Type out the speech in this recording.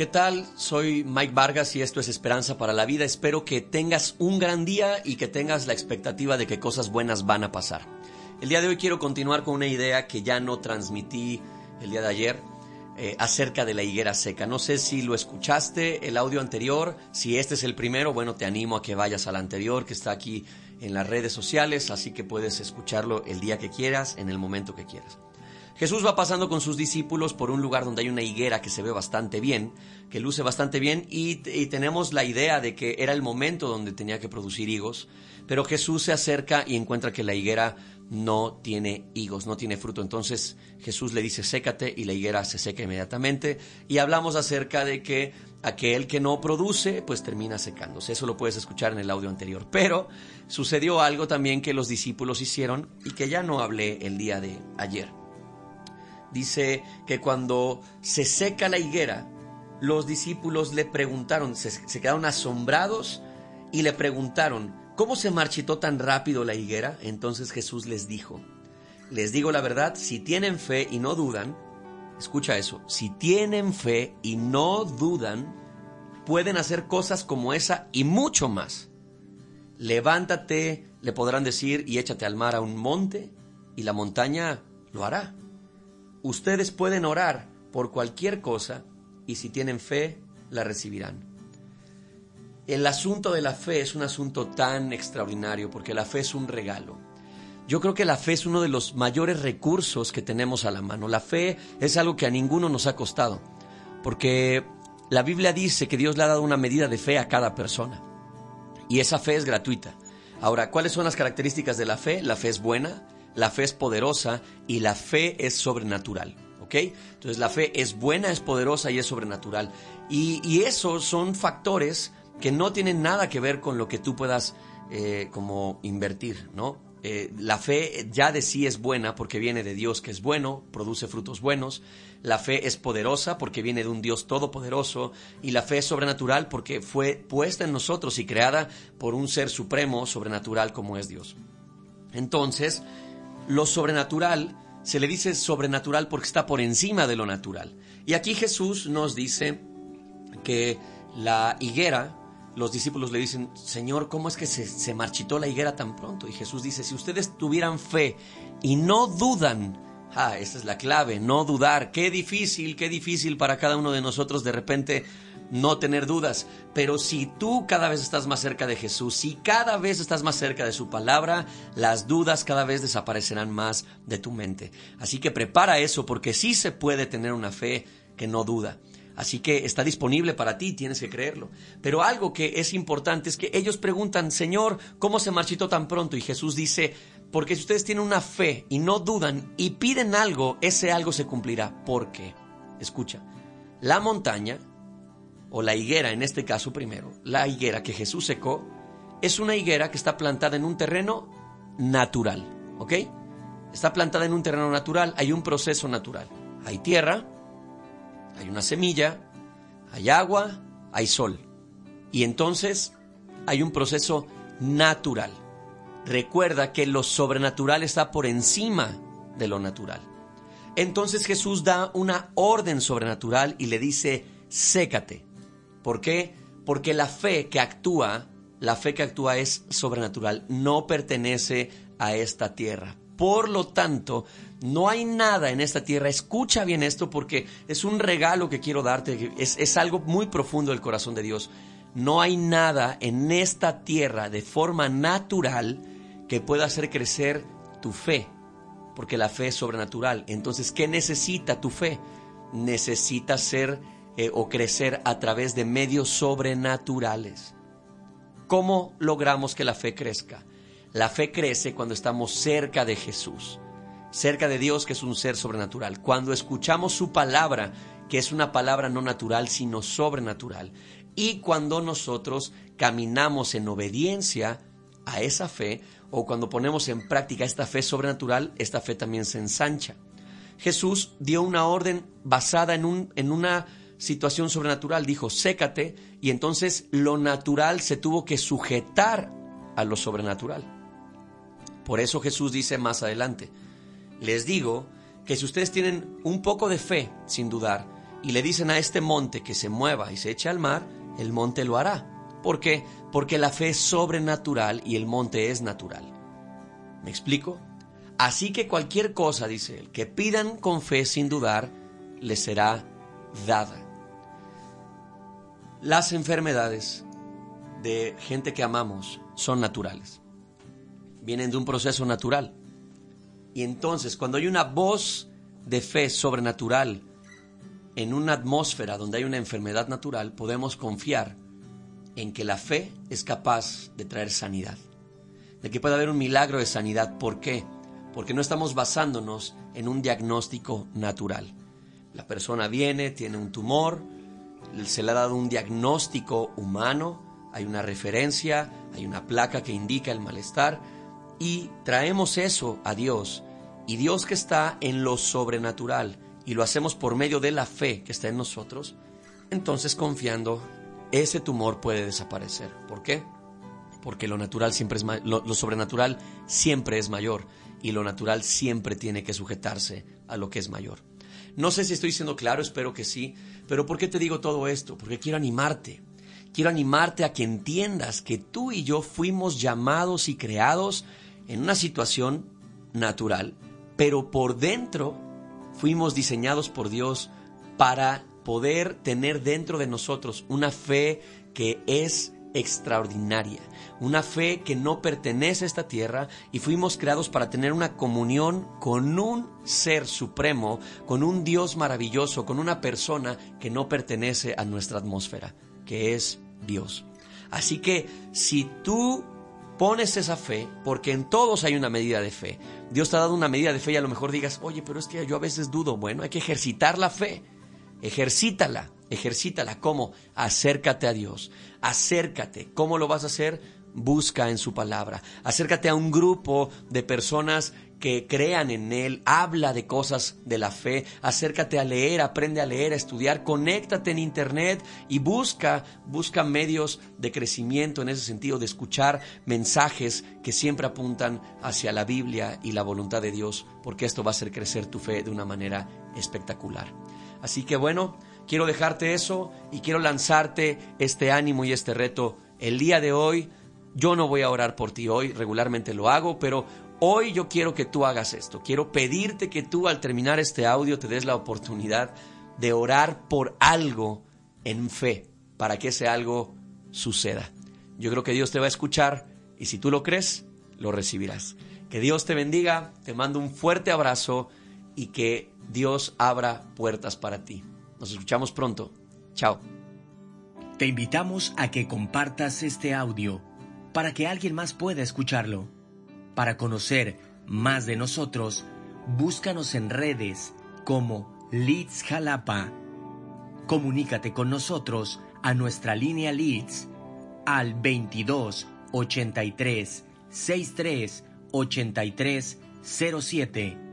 ¿Qué tal? Soy Mike Vargas y esto es Esperanza para la Vida. Espero que tengas un gran día y que tengas la expectativa de que cosas buenas van a pasar. El día de hoy quiero continuar con una idea que ya no transmití el día de ayer eh, acerca de la higuera seca. No sé si lo escuchaste, el audio anterior, si este es el primero, bueno, te animo a que vayas al anterior que está aquí en las redes sociales, así que puedes escucharlo el día que quieras, en el momento que quieras. Jesús va pasando con sus discípulos por un lugar donde hay una higuera que se ve bastante bien, que luce bastante bien, y, tenemos la idea de que era el momento donde tenía que producir higos, pero Jesús se acerca y encuentra que la higuera no tiene higos, no tiene fruto. Entonces Jesús le dice, sécate, y la higuera se seca inmediatamente. Y hablamos acerca de que aquel que no produce, pues termina secándose. Eso lo puedes escuchar en el audio anterior. Pero sucedió algo también que los discípulos hicieron y que ya no hablé el día de ayer dice que cuando se seca la higuera, los discípulos le preguntaron, se, quedaron asombrados y le preguntaron, ¿cómo se marchitó tan rápido la higuera? Entonces Jesús les dijo, les digo la verdad, si tienen fe y no dudan, escucha eso, si tienen fe y no dudan, pueden hacer cosas como esa y mucho más. Levántate, le podrán decir, y échate al mar a un monte, y la montaña lo hará. Ustedes pueden orar por cualquier cosa y si tienen fe, la recibirán. El asunto de la fe es un asunto tan extraordinario porque la fe es un regalo. Yo creo que la fe es uno de los mayores recursos que tenemos a la mano. La fe es algo que a ninguno nos ha costado, porque la Biblia dice que Dios le ha dado una medida de fe a cada persona y esa fe es gratuita. Ahora, ¿cuáles son las características de la fe? La fe es buena, la fe es poderosa y la fe es sobrenatural. ¿Ok? Entonces la fe es buena, es poderosa y es sobrenatural. Y, esos son factores que no tienen nada que ver con lo que tú puedas eh, como invertir, ¿no? Eh, la fe ya de sí es buena porque viene de Dios que es bueno, produce frutos buenos. La fe es poderosa porque viene de un Dios todopoderoso. Y la fe es sobrenatural porque fue puesta en nosotros y creada por un ser supremo, sobrenatural como es Dios. Entonces, lo sobrenatural se le dice sobrenatural porque está por encima de lo natural. Y aquí Jesús nos dice que la higuera, los discípulos le dicen, Señor, ¿cómo es que se, marchitó la higuera tan pronto? Y Jesús dice, si ustedes tuvieran fe y no dudan, ah, esa es la clave, no dudar, qué difícil, qué difícil para cada uno de nosotros de repente no tener dudas. Pero si tú cada vez estás más cerca de Jesús, si cada vez estás más cerca de su palabra, las dudas cada vez desaparecerán más de tu mente. Así que prepara eso porque sí se puede tener una fe que no duda. Así que está disponible para ti, tienes que creerlo. Pero algo que es importante es que ellos preguntan, Señor, ¿cómo se marchitó tan pronto? Y Jesús dice, porque si ustedes tienen una fe y no dudan y piden algo, ese algo se cumplirá. ¿Por qué? Escucha, la montaña o la higuera en este caso primero, la higuera que Jesús secó, es una higuera que está plantada en un terreno natural, ¿ok? Está plantada en un terreno natural, hay un proceso natural. Hay tierra, hay una semilla, hay agua, hay sol. Y entonces hay un proceso natural. Recuerda que lo sobrenatural está por encima de lo natural. Entonces Jesús da una orden sobrenatural y le dice, sécate. ¿Por qué? Porque la fe que actúa, la fe que actúa es sobrenatural, no pertenece a esta tierra. Por lo tanto, no hay nada en esta tierra. Escucha bien esto porque es un regalo que quiero darte, es, algo muy profundo del corazón de Dios. No hay nada en esta tierra de forma natural que pueda hacer crecer tu fe, porque la fe es sobrenatural. Entonces, ¿qué necesita tu fe? Necesita ser eh, o crecer a través de medios sobrenaturales. ¿Cómo logramos que la fe crezca? La fe crece cuando estamos cerca de Jesús, cerca de Dios que es un ser sobrenatural. Cuando escuchamos su palabra, que es una palabra no natural, sino sobrenatural. Y cuando nosotros caminamos en obediencia a esa fe, o cuando ponemos en práctica esta fe sobrenatural, esta fe también se ensancha. Jesús dio una orden basada en, un, en una situación sobrenatural, dijo, sécate, y entonces lo natural se tuvo que sujetar a lo sobrenatural. Por eso Jesús dice más adelante, les digo que si ustedes tienen un poco de fe, sin dudar, y le dicen a este monte que se mueva y se eche al mar, el monte lo hará. ¿Por qué? Porque la fe es sobrenatural y el monte es natural. ¿Me explico? Así que cualquier cosa, dice él, que pidan con fe sin dudar, les será dada. Las enfermedades de gente que amamos son naturales. Vienen de un proceso natural. Y entonces, cuando hay una voz de fe sobrenatural en una atmósfera donde hay una enfermedad natural, podemos confiar en que la fe es capaz de traer sanidad, de que puede haber un milagro de sanidad. ¿Por qué? Porque no estamos basándonos en un diagnóstico natural. La persona viene, tiene un tumor, se le ha dado un diagnóstico humano, hay una referencia, hay una placa que indica el malestar y traemos eso a Dios. Y Dios que está en lo sobrenatural y lo hacemos por medio de la fe que está en nosotros, entonces confiando, ese tumor puede desaparecer. ¿Por qué? Porque lo natural siempre es lo, sobrenatural siempre es mayor y lo natural siempre tiene que sujetarse a lo que es mayor. No sé si estoy siendo claro, espero que sí, pero ¿por qué te digo todo esto? Porque quiero animarte. Quiero animarte a que entiendas que tú y yo fuimos llamados y creados en una situación natural, pero por dentro fuimos diseñados por Dios para poder tener dentro de nosotros una fe que es extraordinaria, una fe que no pertenece a esta tierra y fuimos creados para tener una comunión con un ser supremo, con un Dios maravilloso, con una persona que no pertenece a nuestra atmósfera, que es Dios. Así que si tú pones esa fe, porque en todos hay una medida de fe, Dios te ha dado una medida de fe y a lo mejor digas, oye, pero es que yo a veces dudo, bueno, hay que ejercitar la fe, ejercítala ejercítala. ¿Cómo? Acércate a Dios. Acércate. ¿Cómo lo vas a hacer? Busca en su palabra. Acércate a un grupo de personas que crean en Él, habla de cosas de la fe, acércate a leer, aprende a leer, a estudiar, conéctate en Internet y busca, busca medios de crecimiento en ese sentido, de escuchar mensajes que siempre apuntan hacia la Biblia y la voluntad de Dios, porque esto va a hacer crecer tu fe de una manera espectacular. Así que bueno, Quiero dejarte eso y quiero lanzarte este ánimo y este reto. El día de hoy, yo no voy a orar por ti hoy, regularmente lo hago, pero hoy yo quiero que tú hagas esto. Quiero pedirte que tú al terminar este audio te des la oportunidad de orar por algo en fe, para que ese algo suceda. Yo creo que Dios te va a escuchar y si tú lo crees, lo recibirás. Que Dios te bendiga, te mando un fuerte abrazo y que Dios abra puertas para ti. Nos escuchamos pronto. Chao. Te invitamos a que compartas este audio para que alguien más pueda escucharlo. Para conocer más de nosotros, búscanos en redes como Leeds Jalapa. Comunícate con nosotros a nuestra línea Leeds al 22 83 63 83 07